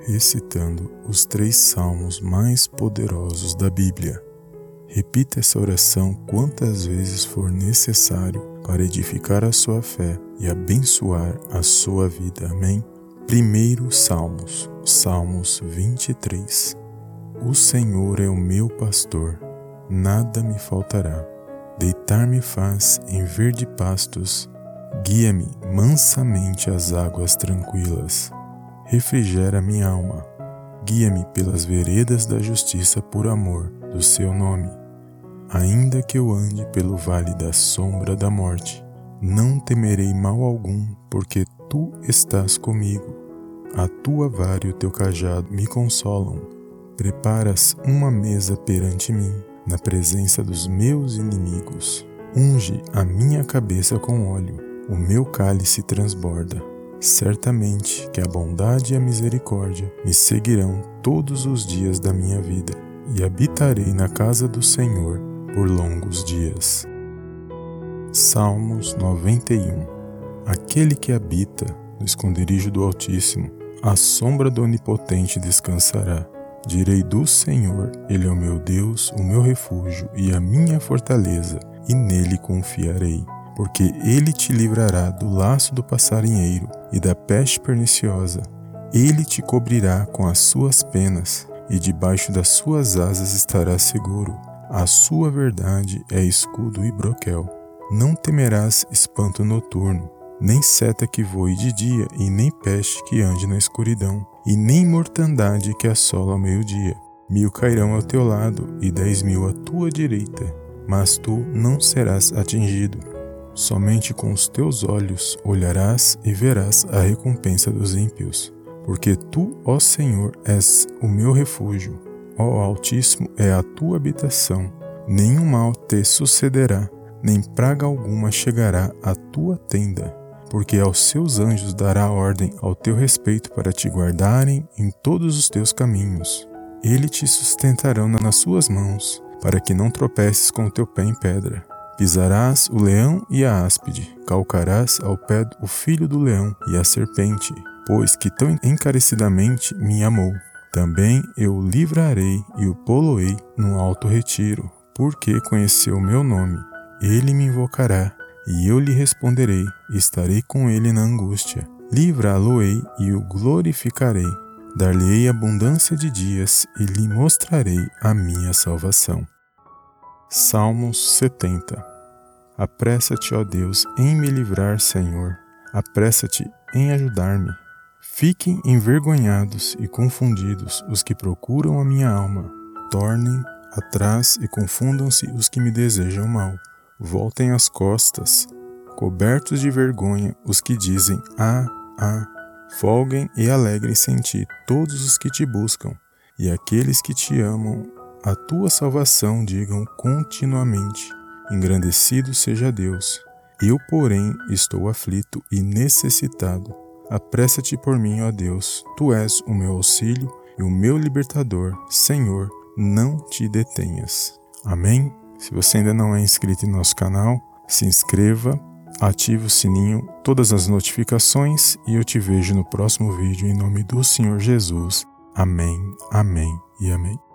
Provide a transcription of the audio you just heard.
recitando os três salmos mais poderosos da Bíblia. Repita essa oração quantas vezes for necessário para edificar a sua fé e abençoar a sua vida. Amém? Primeiro Salmos, Salmos 23. O Senhor é o meu pastor, nada me faltará. Deitar-me faz em verde pastos, guia-me mansamente às águas tranquilas refrigera minha alma. Guia-me pelas veredas da justiça por amor do seu nome. Ainda que eu ande pelo vale da sombra da morte, não temerei mal algum, porque tu estás comigo. A tua vara e o teu cajado me consolam. Preparas uma mesa perante mim, na presença dos meus inimigos. Unge a minha cabeça com óleo, o meu cálice transborda. Certamente que a bondade e a misericórdia me seguirão todos os dias da minha vida, e habitarei na casa do Senhor por longos dias. Salmos 91 Aquele que habita no esconderijo do Altíssimo, à sombra do Onipotente descansará. Direi do Senhor, Ele é o meu Deus, o meu refúgio e a minha fortaleza, e nele confiarei porque ele te livrará do laço do passarinheiro e da peste perniciosa. Ele te cobrirá com as suas penas, e debaixo das suas asas estarás seguro. A sua verdade é escudo e broquel. Não temerás espanto noturno, nem seta que voe de dia, e nem peste que ande na escuridão, e nem mortandade que assola ao meio-dia. Mil cairão ao teu lado, e dez mil à tua direita, mas tu não serás atingido. Somente com os teus olhos olharás e verás a recompensa dos ímpios. Porque tu, ó Senhor, és o meu refúgio, ó Altíssimo é a tua habitação. Nenhum mal te sucederá, nem praga alguma chegará à tua tenda, porque aos seus anjos dará ordem ao teu respeito para te guardarem em todos os teus caminhos. Ele te sustentarão nas suas mãos, para que não tropeces com o teu pé em pedra. Pisarás o leão e a áspide, calcarás ao pé o filho do leão e a serpente, pois que tão encarecidamente me amou. Também eu o livrarei e o poloei no alto retiro, porque conheceu meu nome. Ele me invocará, e eu lhe responderei, estarei com ele na angústia. Livrá-lo-ei e o glorificarei. Dar-lhe-ei abundância de dias e lhe mostrarei a minha salvação. Salmos 70 Apressa-te, ó Deus, em me livrar, Senhor. Apressa-te em ajudar-me. Fiquem envergonhados e confundidos os que procuram a minha alma. Tornem atrás e confundam-se os que me desejam mal. Voltem as costas, cobertos de vergonha, os que dizem: Ah, ah. Folguem e alegrem-se em ti todos os que te buscam, e aqueles que te amam a tua salvação digam continuamente: Engrandecido seja Deus. Eu, porém, estou aflito e necessitado. Apressa-te por mim, ó Deus. Tu és o meu auxílio e o meu libertador. Senhor, não te detenhas. Amém? Se você ainda não é inscrito em nosso canal, se inscreva, ative o sininho, todas as notificações e eu te vejo no próximo vídeo em nome do Senhor Jesus. Amém, amém e amém.